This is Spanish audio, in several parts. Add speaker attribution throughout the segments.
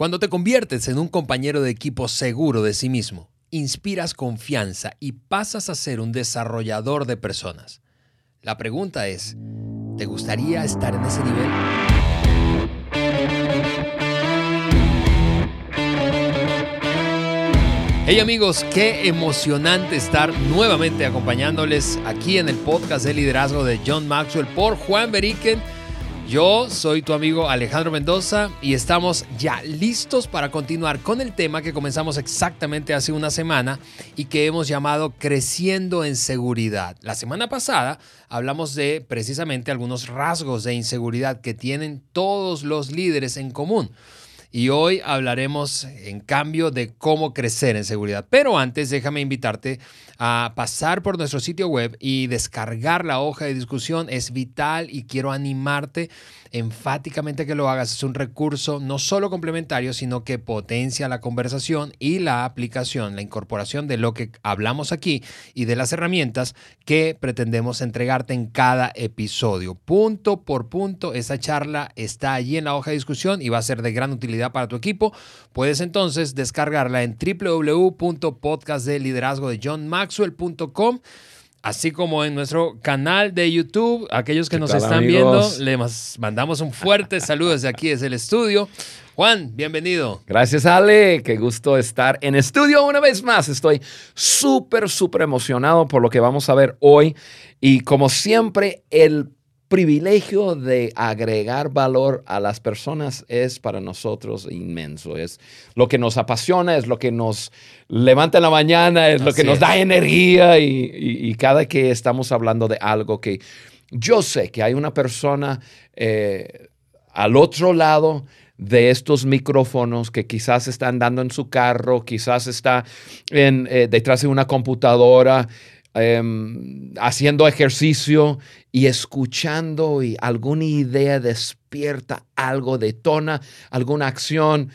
Speaker 1: Cuando te conviertes en un compañero de equipo seguro de sí mismo, inspiras confianza y pasas a ser un desarrollador de personas. La pregunta es, ¿te gustaría estar en ese nivel? Hey amigos, qué emocionante estar nuevamente acompañándoles aquí en el podcast de liderazgo de John Maxwell por Juan Beriken yo soy tu amigo Alejandro Mendoza y estamos ya listos para continuar con el tema que comenzamos exactamente hace una semana y que hemos llamado Creciendo en Seguridad. La semana pasada hablamos de precisamente algunos rasgos de inseguridad que tienen todos los líderes en común. Y hoy hablaremos, en cambio, de cómo crecer en seguridad. Pero antes, déjame invitarte a pasar por nuestro sitio web y descargar la hoja de discusión. Es vital y quiero animarte enfáticamente que lo hagas. Es un recurso no solo complementario, sino que potencia la conversación y la aplicación, la incorporación de lo que hablamos aquí y de las herramientas que pretendemos entregarte en cada episodio. Punto por punto, esa charla está allí en la hoja de discusión y va a ser de gran utilidad para tu equipo. Puedes entonces descargarla en www.podcastdeliderazgo de John Maxwell.com así como en nuestro canal de YouTube. Aquellos que nos están viendo, les mandamos un fuerte saludo desde aquí, desde el estudio. Juan, bienvenido.
Speaker 2: Gracias, Ale. Qué gusto estar en estudio una vez más. Estoy súper, súper emocionado por lo que vamos a ver hoy. Y como siempre, el privilegio de agregar valor a las personas es para nosotros inmenso. Es lo que nos apasiona, es lo que nos levanta en la mañana, es lo que nos da energía y, cada que estamos hablando de algo que yo sé que hay una persona eh, al otro lado de estos micrófonos que quizás está andando en su carro, quizás está en, eh, detrás de una computadora Em, haciendo ejercicio y escuchando y alguna idea despierta algo, detona alguna acción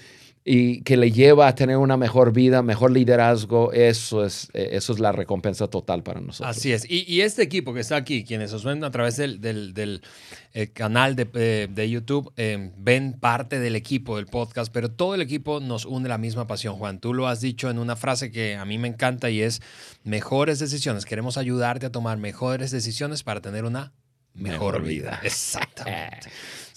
Speaker 2: y que le lleva a tener una mejor vida, mejor liderazgo, eso es, eh, eso es la recompensa total para nosotros.
Speaker 1: Así es. Y, este equipo que está aquí, quienes os ven a través del, del, eh, canal de, eh, de YouTube, ven parte del equipo del podcast, pero todo el equipo nos une la misma pasión, Juan. Tú lo has dicho en una frase que a mí me encanta y es mejores decisiones. Queremos ayudarte a tomar mejores decisiones para tener una mejor, vida. Exactamente.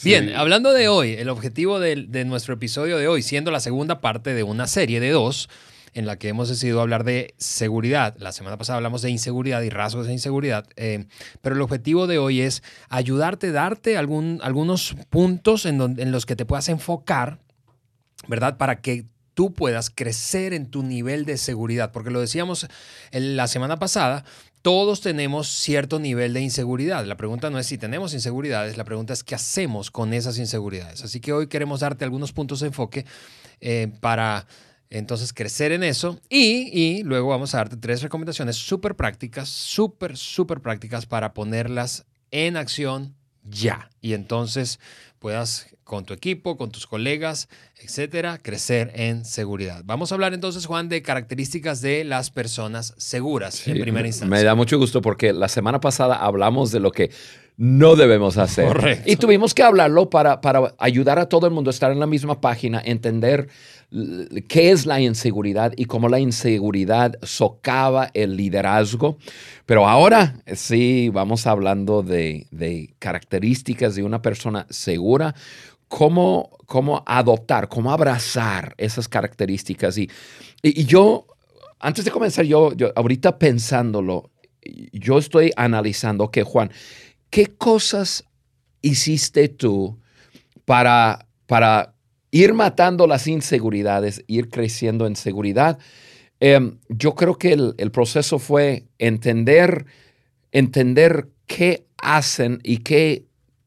Speaker 1: Bien, hablando de hoy, el objetivo de, nuestro episodio de hoy, siendo la segunda parte de una serie de dos, en la que hemos decidido hablar de seguridad. La semana pasada hablamos de inseguridad y rasgos de inseguridad, eh, pero el objetivo de hoy es ayudarte, darte algún, algunos puntos en, en los que te puedas enfocar, ¿verdad? Para que tú puedas crecer en tu nivel de seguridad, porque lo decíamos la semana pasada, todos tenemos cierto nivel de inseguridad. La pregunta no es si tenemos inseguridades, la pregunta es qué hacemos con esas inseguridades. Así que hoy queremos darte algunos puntos de enfoque eh, para entonces crecer en eso y, y, luego vamos a darte tres recomendaciones súper prácticas, súper, súper prácticas para ponerlas en acción ya. Y entonces puedas con tu equipo, con tus colegas, etcétera, crecer en seguridad. Vamos a hablar entonces, Juan, de características de las personas seguras en primera instancia.
Speaker 2: Me da mucho gusto porque la semana pasada hablamos de lo que no debemos hacer.
Speaker 1: Correcto.
Speaker 2: Y tuvimos que hablarlo para, para ayudar a todo el mundo a estar en la misma página, entender qué es la inseguridad y cómo la inseguridad socava el liderazgo. Pero ahora sí, vamos hablando de, características de una persona segura, cómo, cómo adoptar, cómo abrazar esas características. Y, y, yo, antes de comenzar, yo, yo ahorita pensándolo, yo estoy analizando que, Juan, ¿qué cosas hiciste tú para, para ir matando las inseguridades, ir creciendo en seguridad. Em, yo creo que el, proceso fue entender, entender qué hacen y qué,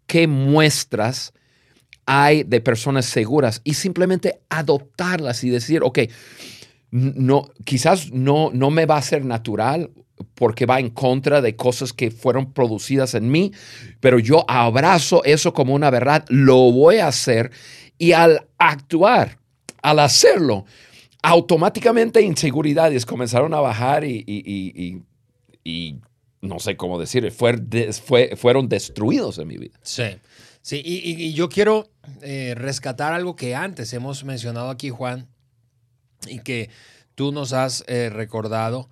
Speaker 2: qué muestras hay de personas seguras y simplemente adoptarlas y decir, ok, no, quizás no, no me va a ser natural porque va en contra de cosas que fueron producidas en mí, pero yo abrazo eso como una verdad, lo voy a hacer y al actuar, al hacerlo, automáticamente inseguridades comenzaron a bajar y, no sé cómo decir, fueron destruidos en mi vida.
Speaker 1: Sí. Sí, y, yo quiero eh, rescatar algo que antes hemos mencionado aquí, Juan, y que tú nos has eh, recordado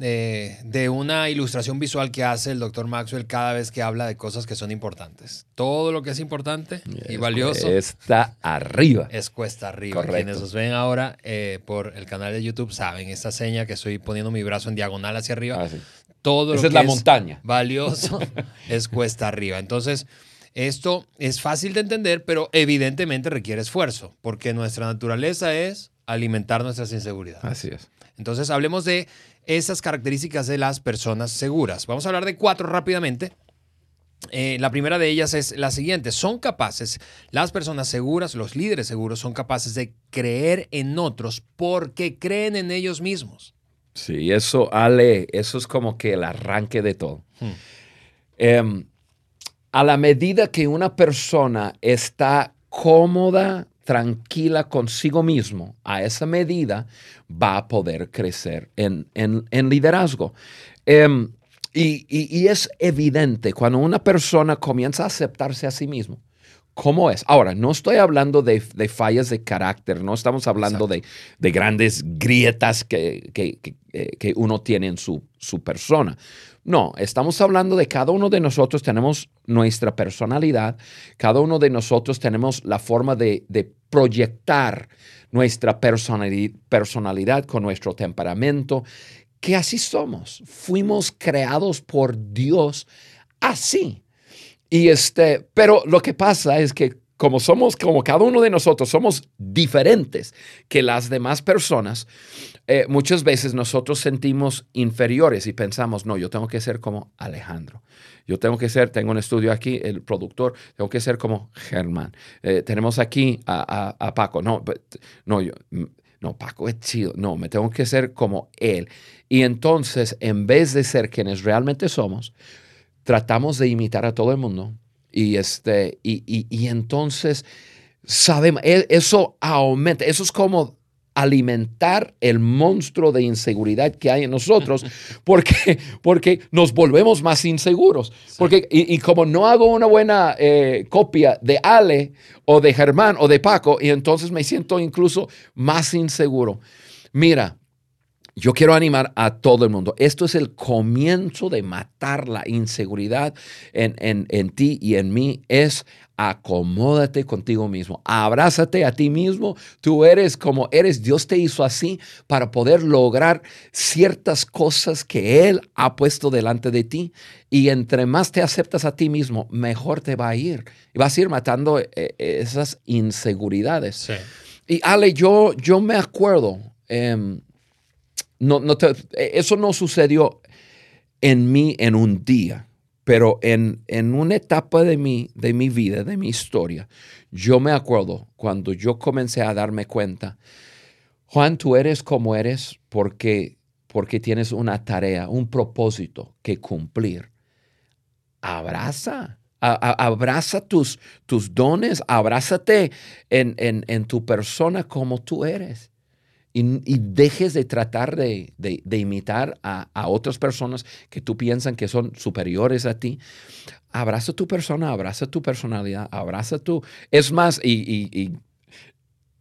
Speaker 1: eh, de una ilustración visual que hace el doctor Maxwell cada vez que habla de cosas que son importantes. Todo lo que es importante y valioso.
Speaker 2: Está arriba.
Speaker 1: Es cuesta arriba. Quienes nos ven ahora eh, por el canal de YouTube saben esta seña que estoy poniendo mi brazo en diagonal hacia arriba. Ah, Todo
Speaker 2: Esa es la montaña.
Speaker 1: Valioso es cuesta arriba. Entonces, esto es fácil de entender, pero evidentemente requiere esfuerzo, porque nuestra naturaleza es alimentar nuestras inseguridades.
Speaker 2: Así es.
Speaker 1: Entonces, hablemos de esas características de las personas seguras. Vamos a hablar de cuatro rápidamente. Eh, la primera de ellas es la siguiente. Son capaces, las personas seguras, los líderes seguros, son capaces de creer en otros porque creen en ellos mismos.
Speaker 2: Sí, eso, Ale, eso es como que el arranque de todo. Hmm. Em, a la medida que una persona está cómoda tranquila consigo mismo, a esa medida va a poder crecer en, liderazgo. Em, y, es evidente cuando una persona comienza a aceptarse a sí mismo. ¿Cómo es? Ahora, no estoy hablando de, fallas de carácter, no estamos hablando de, grandes grietas que, que, uno tiene en su, su persona. No, estamos hablando de cada uno de nosotros tenemos nuestra personalidad, cada uno de nosotros tenemos la forma de, proyectar nuestra personalidad con nuestro temperamento, que así somos. Fuimos creados por Dios así. Y este, pero lo que pasa es que como somos, como cada uno de nosotros somos diferentes que las demás personas, eh, muchas veces nosotros sentimos inferiores y pensamos, no, yo tengo que ser como Alejandro. Yo tengo que ser, tengo un estudio aquí, el productor, tengo que ser como Germán. Eh, tenemos aquí a, Paco. No, no, yo, no, Paco es chido. No, me tengo que ser como él. Y entonces, en vez de ser quienes realmente somos, tratamos de imitar a todo el mundo y, este, y, entonces, sabemos, e, eso aumenta, eso es como alimentar el monstruo de inseguridad que hay en nosotros porque, porque nos volvemos más inseguros. Porque, y, como no hago una buena eh, copia de Ale o de Germán o de Paco, y entonces me siento incluso más inseguro. Mira, yo quiero animar a todo el mundo. Esto es el comienzo de matar la inseguridad en, ti y en mí. Es acomódate contigo mismo. Abrázate a ti mismo. Tú eres como eres. Dios te hizo así para poder lograr ciertas cosas que Él ha puesto delante de ti. Y entre más te aceptas a ti mismo, mejor te va a ir. Y vas a ir matando eh, esas inseguridades. Y Ale, yo, yo me acuerdo. Em, no, no eso no sucedió en mí en un día, pero en, en una etapa de mi, de mi vida, de mi historia, yo me acuerdo cuando yo comencé a darme cuenta, Juan, tú eres como eres porque, porque tienes una tarea, un propósito que cumplir. Abraza, abraza tus, tus dones, abrázate en, en, en tu persona como tú eres y, dejes de tratar de, imitar a, otras personas que tú piensas que son superiores a ti. Abraza tu persona, abraza tu personalidad, abraza tu... Es más, y,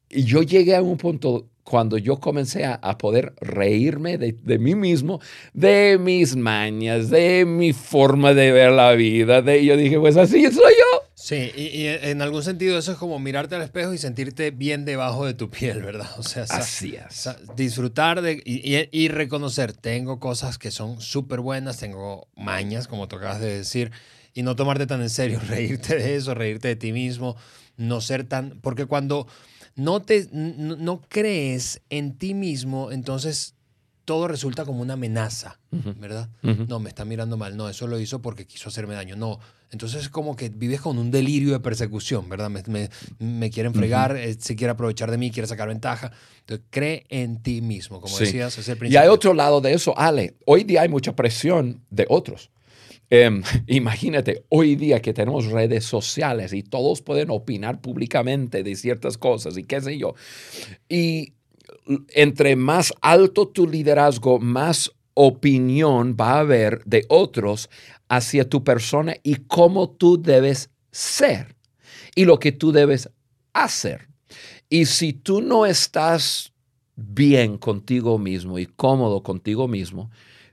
Speaker 2: y yo llegué a un punto cuando yo comencé a, poder reírme de, mí mismo, de mis mañas, de mi forma de ver la vida, de yo dije, pues así soy yo.
Speaker 1: Sí, y, en algún sentido eso es como mirarte al espejo y sentirte bien debajo de tu piel, ¿verdad? O sea,
Speaker 2: así es.
Speaker 1: disfrutar de y, reconocer, tengo cosas que son súper buenas, tengo mañas, como tú acabas de decir, y no tomarte tan en serio, reírte de eso, reírte de ti mismo, no ser tan, porque cuando no, te, no, crees en ti mismo, entonces todo resulta como una amenaza, ¿verdad? No, me está mirando mal, no, eso lo hizo porque quiso hacerme daño, no. Entonces es como que vives con un delirio de persecución, ¿verdad? Me, me, quieren fregar, eh, se quiere aprovechar de mí, quiere sacar ventaja. Entonces cree en ti mismo, como decías, es el principio.
Speaker 2: Y hay otro lado de eso, Ale. Hoy día hay mucha presión de otros. Em, imagínate, hoy día que tenemos redes sociales y todos pueden opinar públicamente de ciertas cosas y qué sé yo. Y entre más alto tu liderazgo, más opinión va a haber de otros hacia tu persona y cómo tú debes ser. y lo que tú debes hacer. Y si tú no estás bien contigo mismo y cómodo contigo mismo,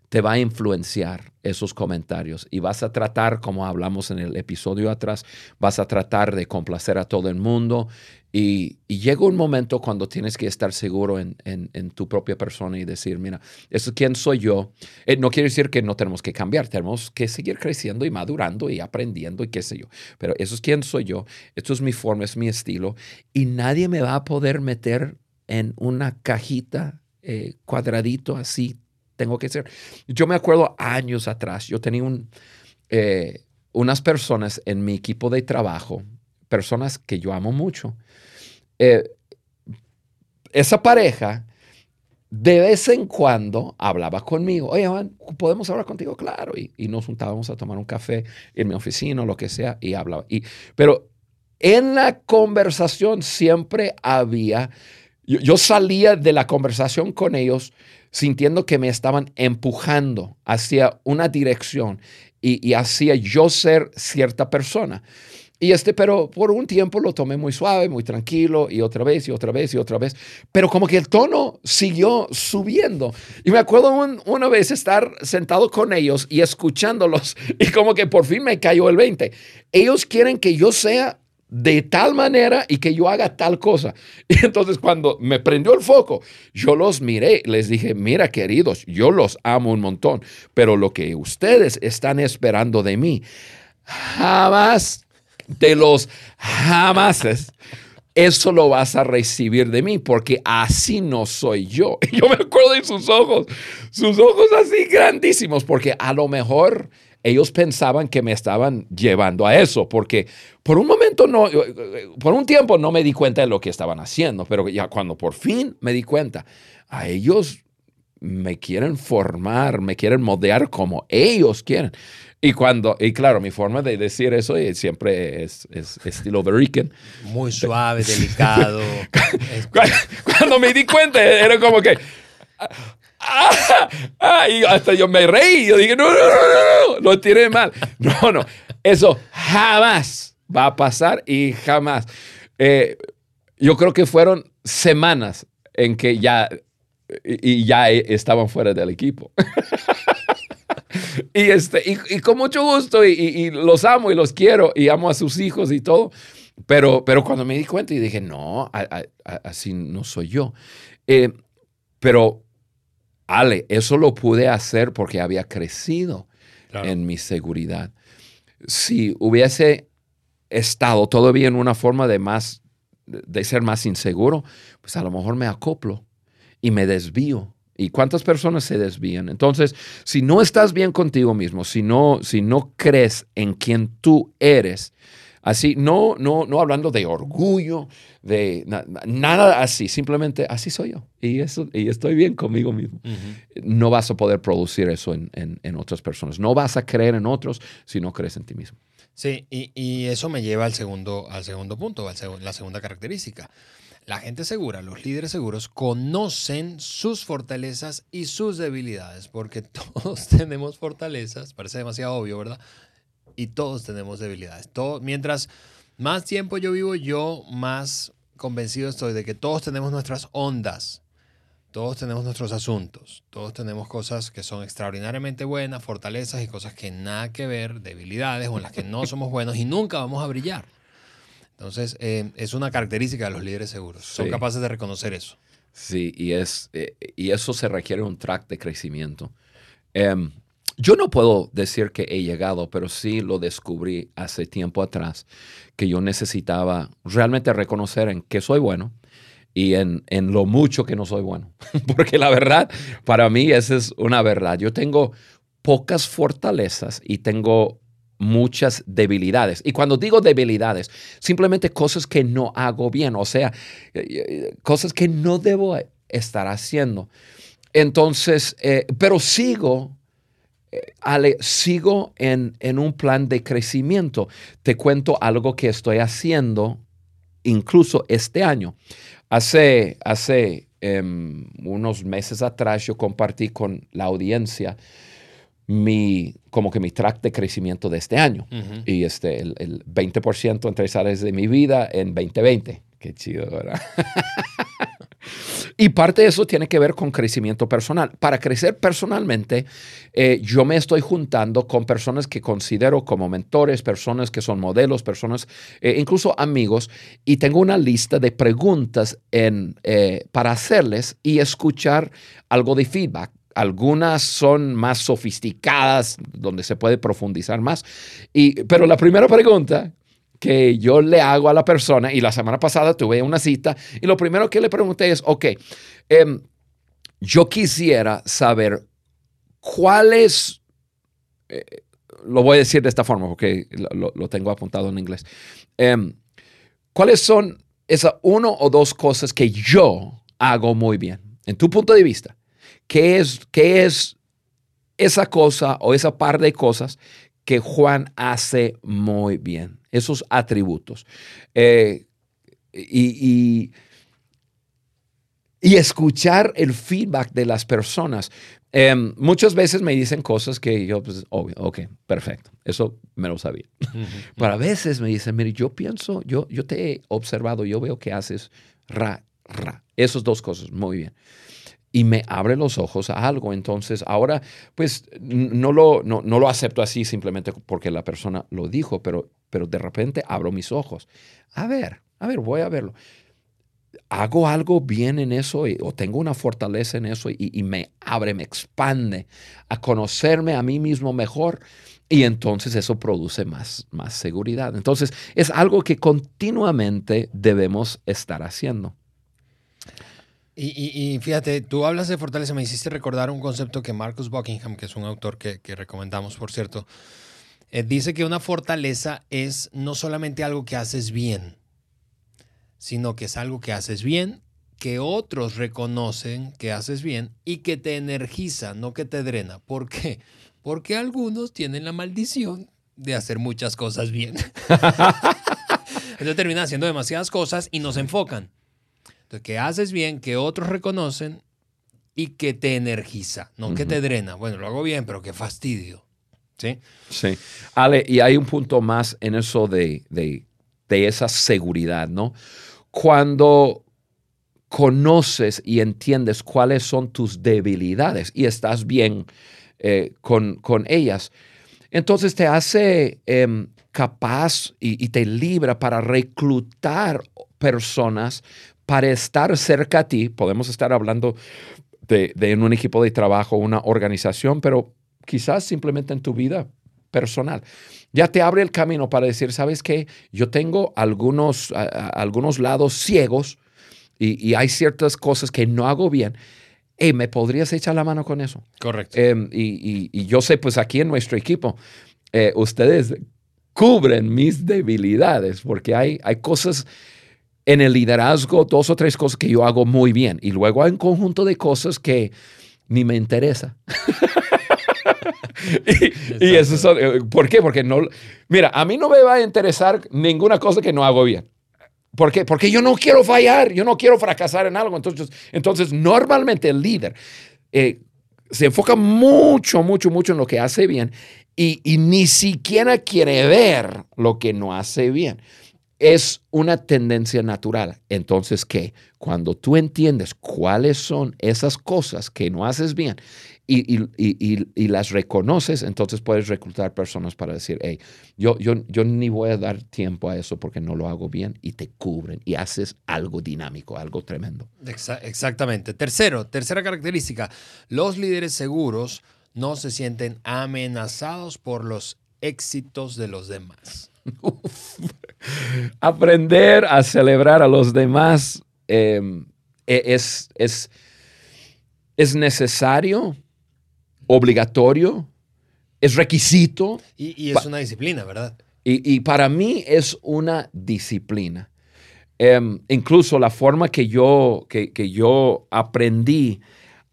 Speaker 2: te va a influenciar esos comentarios y vas a tratar, como hablamos en el episodio atrás, vas a tratar de complacer a todo el mundo y, llega un momento cuando tienes que estar seguro en, tu propia persona y decir, mira, eso es quién soy yo. Eh, no quiere decir que no tenemos que cambiar, tenemos que seguir creciendo y madurando y aprendiendo y qué sé yo. Pero eso es quién soy yo, esto es mi forma, es mi estilo y nadie me va a poder meter en una cajita eh, cuadradito así tengo que ser. Yo me acuerdo años atrás, yo tenía un, eh, unas personas en mi equipo de trabajo, personas que yo amo mucho. Eh, esa pareja de vez en cuando hablaba conmigo, oye, Juan, ¿podemos hablar contigo? Claro, y, nos juntábamos a tomar un café en mi oficina o lo que sea, y hablaba. Y, pero en la conversación siempre había, yo salía de la conversación con ellos sintiendo que me estaban empujando hacia una dirección y, hacia yo ser cierta persona. Y este, pero por un tiempo lo tomé muy suave, muy tranquilo, y otra vez, y otra vez, y otra vez. Pero como que el tono siguió subiendo. Y me acuerdo una vez estar sentado con ellos y escuchándolos, y como que por fin me cayó el 20. Ellos quieren que yo sea de tal manera y que yo haga tal cosa. Y entonces cuando me prendió el foco, yo los miré, les dije, mira queridos, yo los amo un montón, pero lo que ustedes están esperando de mí, jamás de los jamases, eso lo vas a recibir de mí, porque así no soy yo. Yo me acuerdo de sus ojos, sus ojos así grandísimos, porque a lo mejor ellos pensaban que me estaban llevando a eso, porque por un momento no, por un tiempo no me di cuenta de lo que estaban haciendo, pero ya cuando por fin me di cuenta, a ellos me quieren formar, me quieren moldear como ellos quieren. Y cuando, y claro, mi forma de decir eso siempre es, es, estilo Rican.
Speaker 1: Muy suave, delicado.
Speaker 2: cuando me di cuenta, era como que, Ah, y hasta yo me reí. Yo dije, no, no, no, no, no, tiene mal. No, no, eso jamás va a pasar y jamás. Eh, yo creo que fueron semanas en que ya, y ya estaban fuera del equipo. y, este, y, con mucho gusto, y, los amo y los quiero, y amo a sus hijos y todo. Pero, pero cuando me di cuenta y dije, no, así no soy yo. Eh, pero Ale, eso lo pude hacer porque había crecido en mi seguridad. Si hubiese estado todavía en una forma de más, de ser más inseguro, pues a lo mejor me acoplo y me desvío. ¿Y cuántas personas se desvían? Entonces, si no estás bien contigo mismo, si no, si no crees en quien tú eres, Así, no, no, no hablando de orgullo, de nada así, simplemente así soy yo. Y, eso, y estoy bien conmigo mismo. No vas a poder producir eso en, en, otras personas. No vas a creer en otros si no crees en ti mismo.
Speaker 1: Sí, y, y eso me lleva al segundo, al segundo punto, a la segunda característica. La gente segura, los líderes seguros, conocen sus fortalezas y sus debilidades, porque todos tenemos fortalezas, parece demasiado obvio, ¿verdad? Y todos tenemos debilidades. Todo, mientras más tiempo yo vivo, yo más convencido estoy de que todos tenemos nuestras ondas, todos tenemos nuestros asuntos, todos tenemos cosas que son extraordinariamente buenas, fortalezas y cosas que nada que ver, debilidades o en las que no somos buenos y nunca vamos a brillar. Entonces, eh, es una característica de los líderes seguros. Son capaces de reconocer eso.
Speaker 2: Sí, y, es, eh, y eso se requiere un track de crecimiento. Em, yo no puedo decir que he llegado, pero sí lo descubrí hace tiempo atrás, que yo necesitaba realmente reconocer en qué soy bueno y en, en lo mucho que no soy bueno. Porque la verdad, para mí esa es una verdad. Yo tengo pocas fortalezas y tengo muchas debilidades. Y cuando digo debilidades, simplemente cosas que no hago bien, o sea, eh, eh, cosas que no debo estar haciendo. Entonces, eh, pero sigo Ale, sigo en, un plan de crecimiento. Te cuento algo que estoy haciendo incluso este año. Hace, hace em, unos meses atrás yo compartí con la audiencia mi, como que mi track de crecimiento de este año. Y este, el, el 20% en tres áreas de mi vida en 2020. Qué chido, ¿verdad? y parte de eso tiene que ver con crecimiento personal. Para crecer personalmente, eh, yo me estoy juntando con personas que considero como mentores, personas que son modelos, personas, eh, incluso amigos, y tengo una lista de preguntas eh, para hacerles y escuchar algo de feedback. Algunas son más sofisticadas, donde se puede profundizar más. Y, pero la primera pregunta que yo le hago a la persona, y la semana pasada tuve una cita, y lo primero que le pregunté es, ok, em, yo quisiera saber cuáles, eh, lo voy a decir de esta forma porque lo, tengo apuntado en inglés, em, cuáles son esas uno o dos cosas que yo hago muy bien, en tu punto de vista. ¿Qué es, qué es esa cosa o esa par de cosas que Juan hace muy bien? Esos atributos. Eh, y, y, escuchar el feedback de las personas. Em, muchas veces me dicen cosas que yo, pues, obvio, ok, perfecto, eso me lo sabía. Pero a veces me dicen, mire, yo pienso, yo, yo te he observado, yo veo que haces ra, ra. Esas dos cosas, muy bien y me abre los ojos a algo. Entonces, ahora, pues no lo, no, lo acepto así simplemente porque la persona lo dijo, pero, pero de repente abro mis ojos. A ver, a ver, voy a verlo. Hago algo bien en eso o tengo una fortaleza en eso y, me abre, me expande a conocerme a mí mismo mejor. Y entonces eso produce más, más seguridad. Entonces es algo que continuamente debemos estar haciendo.
Speaker 1: Y, fíjate, tú hablas de fortaleza, me hiciste recordar un concepto que Marcus Buckingham, que es un autor que, recomendamos, por cierto, eh, dice que una fortaleza es no solamente algo que haces bien, sino que es algo que haces bien, que otros reconocen que haces bien y que te energiza, no que te drena. ¿Por qué? Porque algunos tienen la maldición de hacer muchas cosas bien. Entonces terminan haciendo demasiadas cosas y no se que haces bien, que otros reconocen y que te energiza, no que te drena. Bueno, lo hago bien, pero qué fastidio. ¿Sí?
Speaker 2: Sí. Ale, y hay un punto más en eso de, esa seguridad, ¿no? Cuando conoces y entiendes cuáles son tus debilidades y estás bien eh, con, ellas, entonces te hace em, capaz y, y, te libra para reclutar personas para estar cerca a ti, podemos estar hablando de, en un equipo de trabajo, una organización, pero quizás simplemente en tu vida personal. Ya te abre el camino para decir, ¿sabes qué? Yo tengo algunos, algunos lados ciegos y, hay ciertas cosas que no hago bien. Hey, ¿me podrías echar la mano con eso?
Speaker 1: Correcto.
Speaker 2: Em, y, yo sé, pues aquí en nuestro equipo, eh, ustedes cubren mis debilidades porque hay, hay cosas en el liderazgo dos o tres cosas que yo hago muy bien y luego hay un conjunto de cosas que ni me interesa. y, eso eh, ¿por qué? Porque no, mira, a mí no me va a interesar ninguna cosa que no hago bien. ¿Por qué? Porque yo no quiero fallar, yo no quiero fracasar en algo. Entonces, entonces normalmente el líder eh, se enfoca mucho, mucho, mucho en lo que hace bien y, y ni siquiera quiere ver lo que no hace bien es una tendencia natural. Entonces, ¿qué? Cuando tú entiendes cuáles son esas cosas que no haces bien y, las reconoces, entonces puedes reclutar personas para decir, hey, yo, yo, yo ni voy a dar tiempo a eso porque no lo hago bien y te cubren y haces algo dinámico, algo tremendo.
Speaker 1: Exactamente. Tercero, tercera característica, los líderes seguros no se sienten amenazados por los éxitos de los demás.
Speaker 2: Aprender a celebrar a los demás em, e, es, es, es, necesario, obligatorio, es requisito.
Speaker 1: Y, es una disciplina, ¿verdad?
Speaker 2: Y, para mí es una disciplina. Em, incluso la forma que yo, que, yo aprendí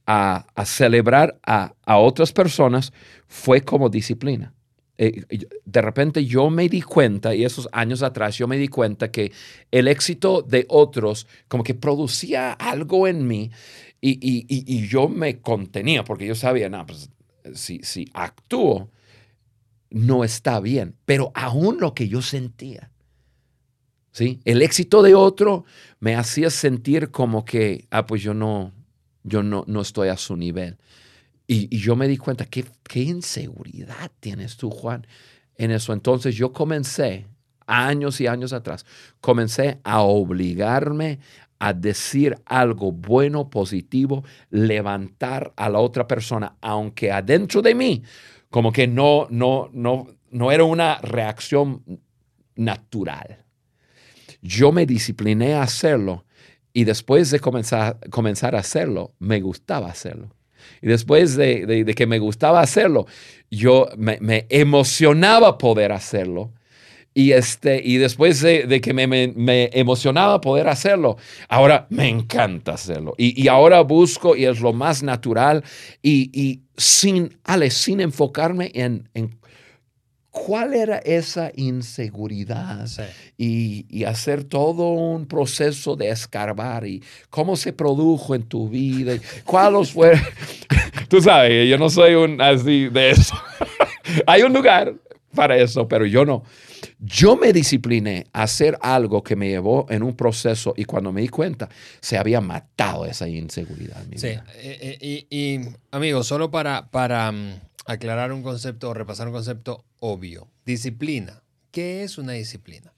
Speaker 2: a, celebrar a, a otras personas fue como disciplina. Eh, de repente yo me di cuenta, y esos años atrás yo me di cuenta que el éxito de otros como que producía algo en mí y, yo me contenía porque yo sabía, no, pues si, si actúo, no está bien, pero aún lo que yo sentía. ¿sí? El éxito de otro me hacía sentir como que, ah, pues yo no, yo no, no estoy a su nivel. Y, yo me di cuenta, ¿qué, qué inseguridad tienes tú, Juan, en eso. Entonces yo comencé, años y años atrás, comencé a obligarme a decir algo bueno, positivo, levantar a la otra persona, aunque adentro de mí, como que no, no, no, no era una reacción natural. Yo me discipliné a hacerlo y después de comenzar, comenzar a hacerlo, me gustaba hacerlo. Y después de, que me gustaba hacerlo, yo me, emocionaba poder hacerlo. Y, este, y después de, que me, emocionaba poder hacerlo, ahora me encanta hacerlo. Y, ahora busco, y es lo más natural, y, sin, Ale, sin enfocarme en, en cuál era esa inseguridad y, hacer todo un proceso de escarbar y cómo se produjo en tu vida, y cuáles fueron. Tú sabes, yo no soy un así de eso. Hay un lugar para eso, pero yo no. Yo me discipliné a hacer algo que me llevó en un proceso y cuando me di cuenta, se había matado esa inseguridad.
Speaker 1: sí, eh, eh, y, y, amigos, solo para, para mm, aclarar un concepto o repasar un concepto obvio. Disciplina. ¿Qué es una disciplina?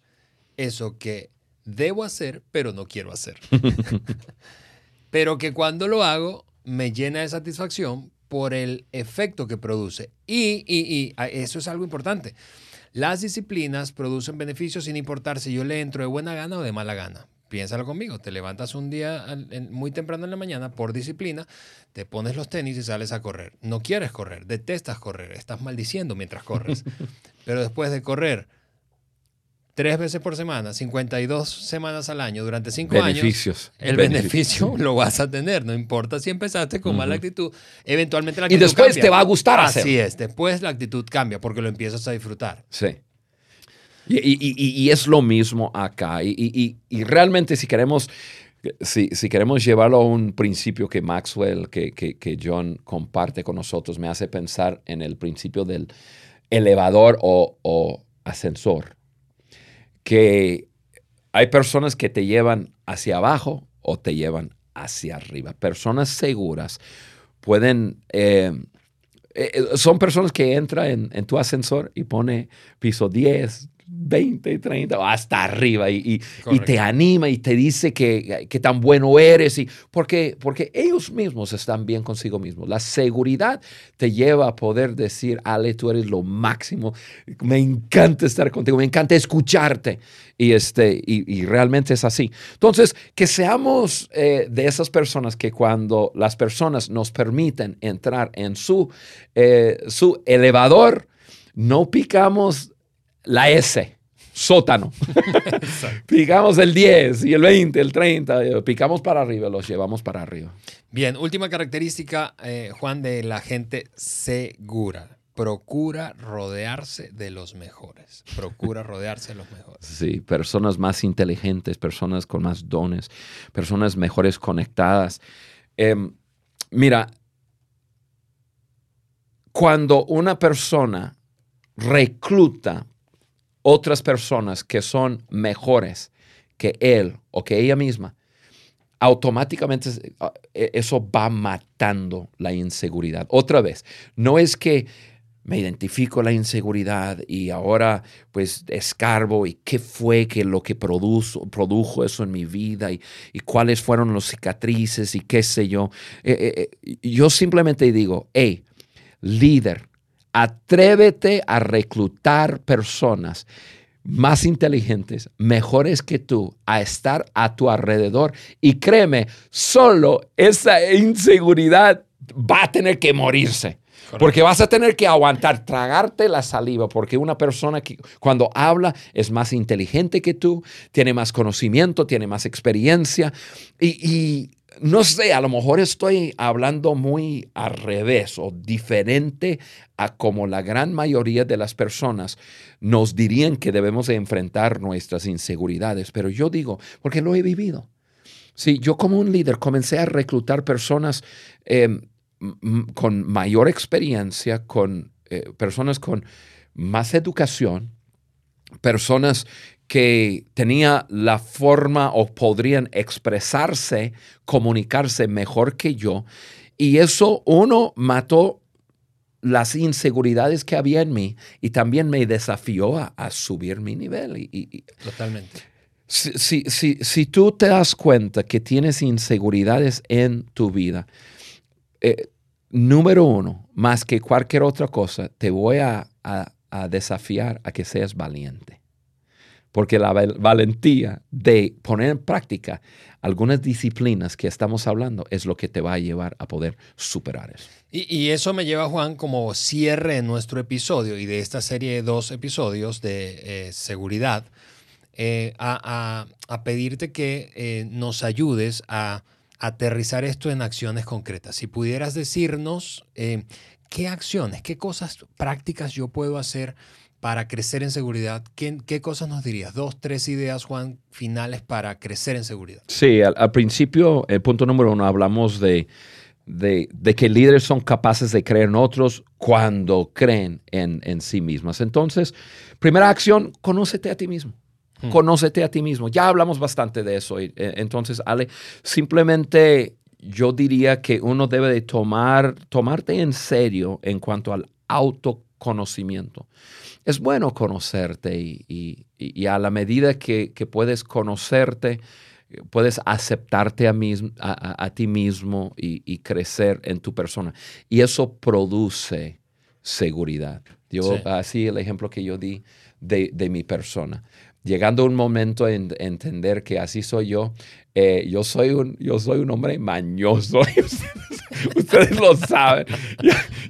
Speaker 1: Eso que debo hacer, pero no quiero hacer. pero que cuando lo hago me llena de satisfacción por el efecto que produce. Y, y, y eso es algo importante. Las disciplinas producen beneficios sin importar si yo le entro de buena gana o de mala gana piénsalo conmigo, te levantas un día muy temprano en la mañana por disciplina, te pones los tenis y sales a correr. No quieres correr, detestas correr, estás maldiciendo mientras corres. Pero después de correr tres veces por semana, 52 semanas al año, durante cinco
Speaker 2: Beneficios.
Speaker 1: años, el beneficio lo vas a tener. No importa si empezaste con mala actitud, eventualmente la actitud
Speaker 2: Y después te va a gustar
Speaker 1: hacerlo. Así es, después la actitud cambia porque lo empiezas a disfrutar.
Speaker 2: Sí. Y, es lo mismo acá. Y, realmente si queremos, si, queremos llevarlo a un principio que Maxwell, que, que, John comparte con nosotros, me hace pensar en el principio del elevador o, o ascensor. Que hay personas que te llevan hacia abajo o te llevan hacia arriba. Personas seguras pueden... Eh, eh, son personas que entran en, en, tu ascensor y pone piso 10, 20, 30, hasta arriba y, y, te anima y te dice que, que, tan bueno eres. Y, porque, porque ellos mismos están bien consigo mismos. La seguridad te lleva a poder decir, Ale, tú eres lo máximo. Me encanta estar contigo, me encanta escucharte. Y, este, y, realmente es así. Entonces, que seamos eh, de esas personas que cuando las personas nos permiten entrar en su, eh, su elevador, no picamos la S, sótano. picamos el 10 y el 20, el 30, eh, picamos para arriba, los llevamos para arriba.
Speaker 1: Bien, última característica, eh, Juan, de la gente segura. Procura rodearse de los mejores. Procura rodearse de los mejores.
Speaker 2: Sí, personas más inteligentes, personas con más dones, personas mejores conectadas. Em, mira, cuando una persona recluta otras personas que son mejores que él o que ella misma, automáticamente ah, e, eso va matando la inseguridad. Otra vez, no es que me identifico la inseguridad y ahora pues escarbo y qué fue que lo que produjo, eso en mi vida y, cuáles fueron las cicatrices y qué sé yo. Eh, eh, eh, yo simplemente digo, hey, líder, Atrévete a reclutar personas más inteligentes, mejores que tú, a estar a tu alrededor. Y créeme, solo esa inseguridad va a tener que morirse. Porque vas a tener que aguantar, tragarte la saliva, porque una persona que cuando habla es más inteligente que tú, tiene más conocimiento, tiene más experiencia y no sé, a lo mejor estoy hablando muy al revés o diferente a como la gran mayoría de las personas nos dirían que debemos de enfrentar nuestras inseguridades, pero yo digo, porque lo he vivido. Sí, yo como un líder comencé a reclutar personas em, con mayor experiencia, con eh, personas con más educación, personas que tenían la forma o podrían expresarse, comunicarse mejor que yo. Y eso, uno, mató las inseguridades que había en mí y también me desafió a, subir mi nivel. Y,
Speaker 1: Totalmente.
Speaker 2: Si, si, si, tú te das cuenta que tienes inseguridades en tu vida, eh, número uno, más que cualquier otra cosa, te voy a desafiar a que seas valiente porque la valentía de poner en práctica algunas disciplinas que estamos hablando es lo que te va a llevar a poder superar eso.
Speaker 1: Y, eso me lleva, Juan, como cierre en nuestro episodio y de esta serie de dos episodios de eh, seguridad, eh, a, pedirte que eh, nos ayudes a aterrizar esto en acciones concretas. Si pudieras decirnos qué acciones, qué cosas prácticas yo puedo hacer para crecer en seguridad, ¿qué, cosas nos dirías? Dos, tres ideas, Juan, finales para crecer en seguridad.
Speaker 2: Sí, al, principio, el punto número uno, hablamos de, de, que líderes son capaces de creer en otros cuando creen en, sí mismos. Entonces, primera acción, conócete a ti mismo. Hmm. Conócete a ti mismo. Ya hablamos bastante de eso. Eh, entonces, Ale, simplemente yo diría que uno debe de tomar, tomarte en serio en cuanto al autoconocimiento es bueno conocerte y, a la medida que, puedes conocerte, puedes aceptarte a, ti mismo y, crecer en tu persona. Y eso produce seguridad. Yo, así el ejemplo que yo di de, mi persona. Llegando un momento en, entender que así soy yo, eh, yo, soy un, yo soy un hombre mañoso. Ustedes lo saben.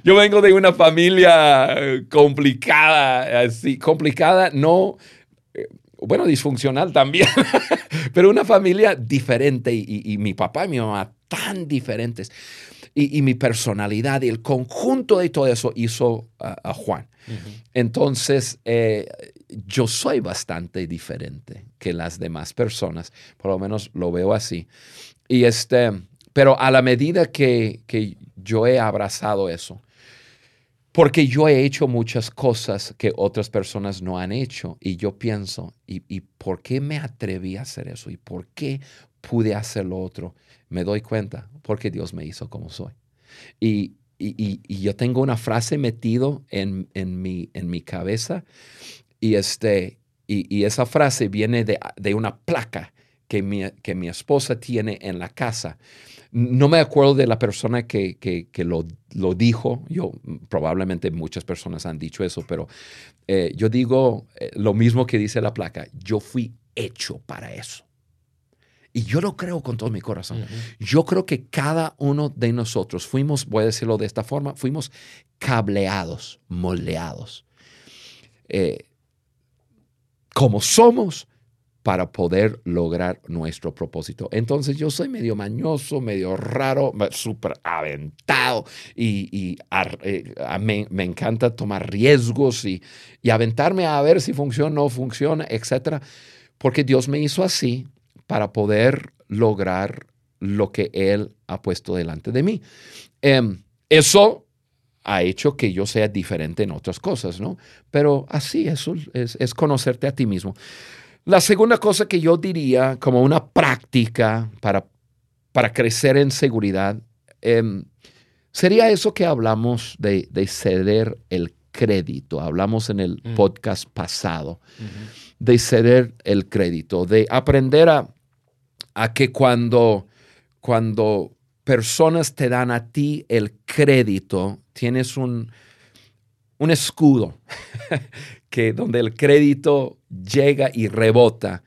Speaker 2: Yo, vengo de una familia eh, complicada, así, complicada, no, eh, bueno, disfuncional también, pero una familia diferente y, mi papá y mi mamá tan diferentes. Y, mi personalidad y el conjunto de todo eso hizo a, Juan. Entonces, eh, yo soy bastante diferente que las demás personas, por lo menos lo veo así. Y este, pero a la medida que, yo he abrazado eso, porque yo he hecho muchas cosas que otras personas no han hecho y yo pienso, ¿y, por qué me atreví a hacer eso? ¿Y por qué pude hacer lo otro? Me doy cuenta, porque Dios me hizo como soy. Y, yo tengo una frase metido en, mi, en mi cabeza y, este, y, esa frase viene de, de una placa que mi, que mi esposa tiene en la casa no me acuerdo de la persona que, lo, dijo. Yo, probablemente muchas personas han dicho eso, pero eh, yo digo eh, lo mismo que dice la placa. Yo fui hecho para eso. Y yo lo creo con todo mi corazón. Yo creo que cada uno de nosotros fuimos, voy a decirlo de esta forma, fuimos cableados, moldeados. Eh, como somos, para poder lograr nuestro propósito. Entonces yo soy medio mañoso, medio raro, súper aventado y, eh, me, encanta tomar riesgos y, aventarme a ver si funciona o no funciona, etc. Porque Dios me hizo así para poder lograr lo que Él ha puesto delante de mí. Em, eso ha hecho que yo sea diferente en otras cosas, ¿no? Pero así, eso es, es conocerte a ti mismo. La segunda cosa que yo diría como una práctica para, para crecer en seguridad em, sería eso que hablamos de, ceder el crédito. Hablamos en el mm. podcast pasado de ceder el crédito, de aprender a, a que cuando, cuando personas te dan a ti el crédito, tienes un, un escudo que donde el crédito llega y rebota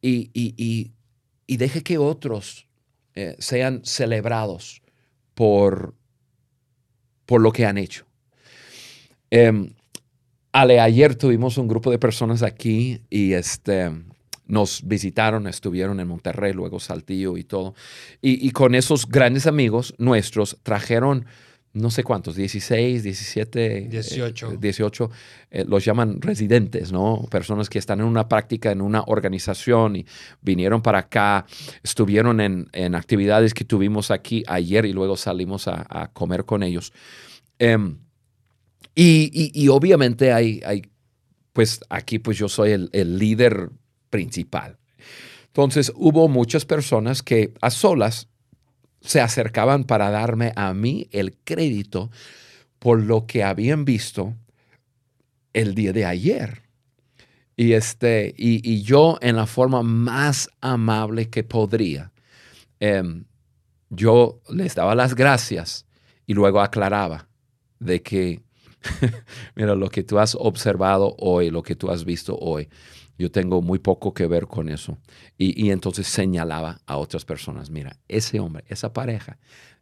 Speaker 2: y, y, deje que otros eh, sean celebrados por, por lo que han hecho. Em, Ale, ayer tuvimos un grupo de personas aquí y este, nos visitaron, estuvieron en Monterrey, luego Saltillo y todo. Y, y, con esos grandes amigos nuestros trajeron no sé cuántos, 16, 17,
Speaker 1: 18,
Speaker 2: 18 los llaman residentes, ¿no? Personas que están en una práctica en una organización y vinieron para acá, estuvieron en, actividades que tuvimos aquí ayer y luego salimos a, comer con ellos. Em, y, obviamente hay, hay, pues aquí pues yo soy el, el líder principal. Entonces hubo muchas personas que a solas se acercaban para darme a mí el crédito por lo que habían visto el día de ayer. Y, este, y, yo en la forma más amable que podría, em, yo les daba las gracias y luego aclaraba de que, mira, lo que tú has observado hoy, lo que tú has visto hoy, yo tengo muy poco que ver con eso. Y, entonces señalaba a otras personas, mira, ese hombre, esa pareja,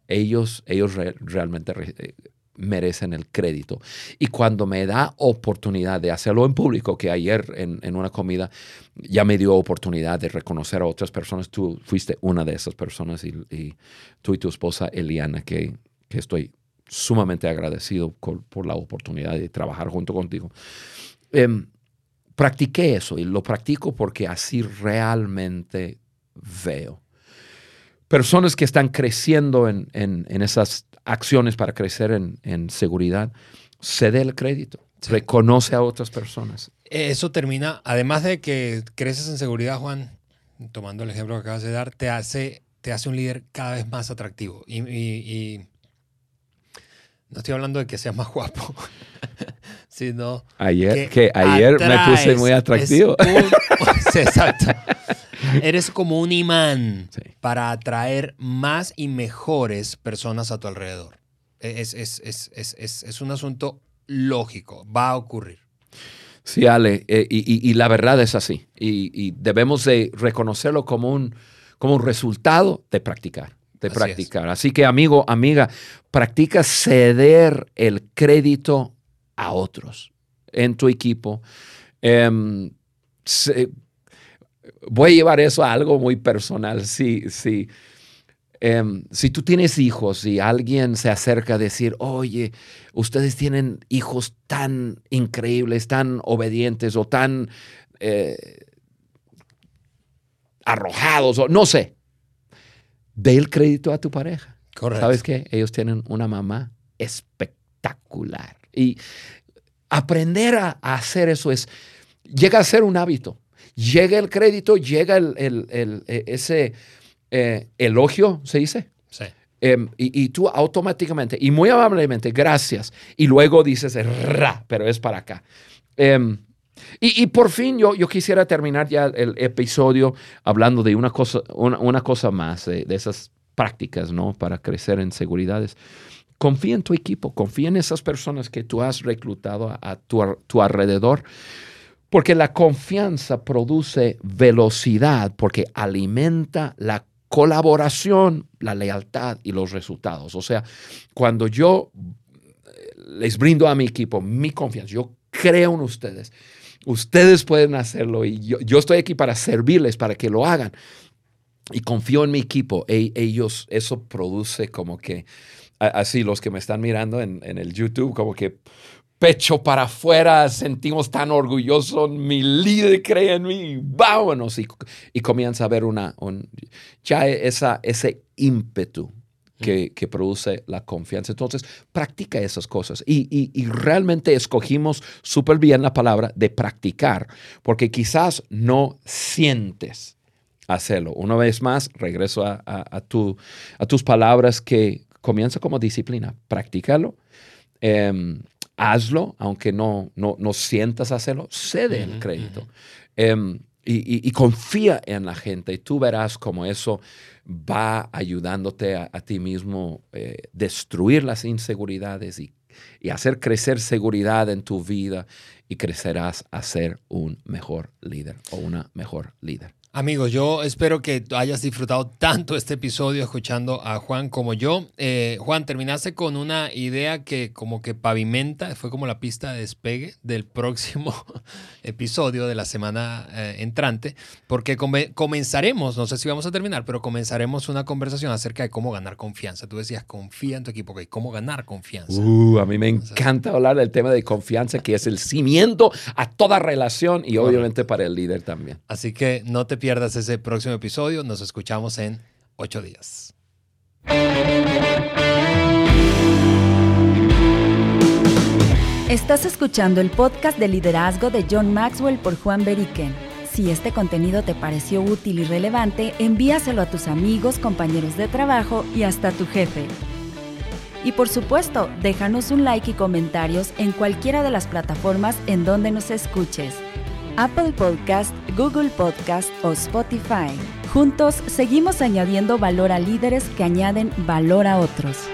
Speaker 2: ellos, ellos realmente eh, merecen el crédito. Y cuando me da oportunidad de hacerlo en público, que ayer en, una comida ya me dio oportunidad de reconocer a otras personas, tú fuiste una de esas personas y, tú y tu esposa Eliana, que, estoy sumamente agradecido por, la oportunidad de trabajar junto contigo. Em, practiqué eso y lo practico porque así realmente veo. Personas que están creciendo en, esas acciones para crecer en, seguridad, cede el crédito, reconoce a otras personas.
Speaker 1: Eso termina, además de que creces en seguridad, Juan, tomando el ejemplo que acabas de dar, te hace, te hace un líder cada vez más atractivo. y no estoy hablando de que sea más guapo, sino
Speaker 2: ayer que, ayer me puse muy atractivo.
Speaker 1: exacto. Eres como un imán para atraer más y mejores personas a tu alrededor. E, es, es, es, es un asunto lógico, va a ocurrir.
Speaker 2: Sí, Ale, eh, y, y, la verdad es así. Y, y, debemos de reconocerlo como un, como un resultado de practicar de practicar. Así que amigo, amiga, practica ceder el crédito a otros en tu equipo. Em, voy a llevar eso a algo muy personal. Sí. Em, si tú tienes hijos y alguien se acerca a decir, oye, ustedes tienen hijos tan increíbles, tan obedientes o tan eh, arrojados, o no sé, Dé el crédito a tu pareja. Correcto. ¿Sabes qué? Ellos tienen una mamá espectacular. Y aprender a, hacer eso es, llega a ser un hábito. Llega el crédito, llega el, e, ese eh, elogio, ¿se dice?
Speaker 1: Sí.
Speaker 2: Em, y, tú automáticamente, y muy amablemente, gracias. Y luego dices, ra, pero es para acá. Em, y, por fin yo, yo quisiera terminar ya el episodio hablando de una cosa, una, cosa más, de, esas prácticas, ¿no? Para crecer en seguridades. Confía en tu equipo, confía en esas personas que tú has reclutado a, tu, alrededor, porque la confianza produce velocidad, porque alimenta la colaboración, la lealtad y los resultados. O sea, cuando yo les brindo a mi equipo mi confianza, yo creo en ustedes, Ustedes pueden hacerlo y yo, estoy aquí para servirles, para que lo hagan. Y confío en mi equipo. E, ellos, eso produce como que, así los que me están mirando en, el YouTube, como que pecho para afuera, sentimos tan orgullosos, mi líder cree en mí, vámonos. Y, y comienza a ver una, ya esa, ese ímpetu que, produce la confianza. Entonces, practica esas cosas. Y, realmente escogimos súper bien la palabra de practicar, porque quizás no sientes hacerlo. Una vez más, regreso a, a, tu, a tus palabras que comienza como disciplina. Practícalo. Em, hazlo, aunque no, no, no, sientas hacerlo, cede el crédito. Em, y, confía en la gente y tú verás cómo eso va ayudándote a, ti mismo eh, destruir las inseguridades y, hacer crecer seguridad en tu vida y crecerás a ser un mejor líder o una mejor líder.
Speaker 1: Amigos, yo espero que hayas disfrutado tanto este episodio escuchando a Juan como yo. Eh, Juan, terminaste con una idea que como que pavimenta, fue como la pista de despegue del próximo episodio de la semana eh, entrante, porque comenzaremos, no sé si vamos a terminar, pero comenzaremos una conversación acerca de cómo ganar confianza. Tú decías, confía en tu equipo, ¿ok? ¿Cómo ganar confianza?
Speaker 2: Uh, a mí me encanta hablar del tema de confianza, que es el cimiento a toda relación y obviamente para el líder también.
Speaker 1: Así que no te pierdas ese próximo episodio. Nos escuchamos en ocho días.
Speaker 3: Estás escuchando el podcast de liderazgo de John Maxwell por Juan Beriken. Si este contenido te pareció útil y relevante, envíaselo a tus amigos, compañeros de trabajo y hasta tu jefe. Y por supuesto, déjanos un like y comentarios en cualquiera de las plataformas en donde nos escuches. Apple Podcast, Google Podcast o Spotify. Juntos seguimos añadiendo valor a líderes que añaden valor a otros.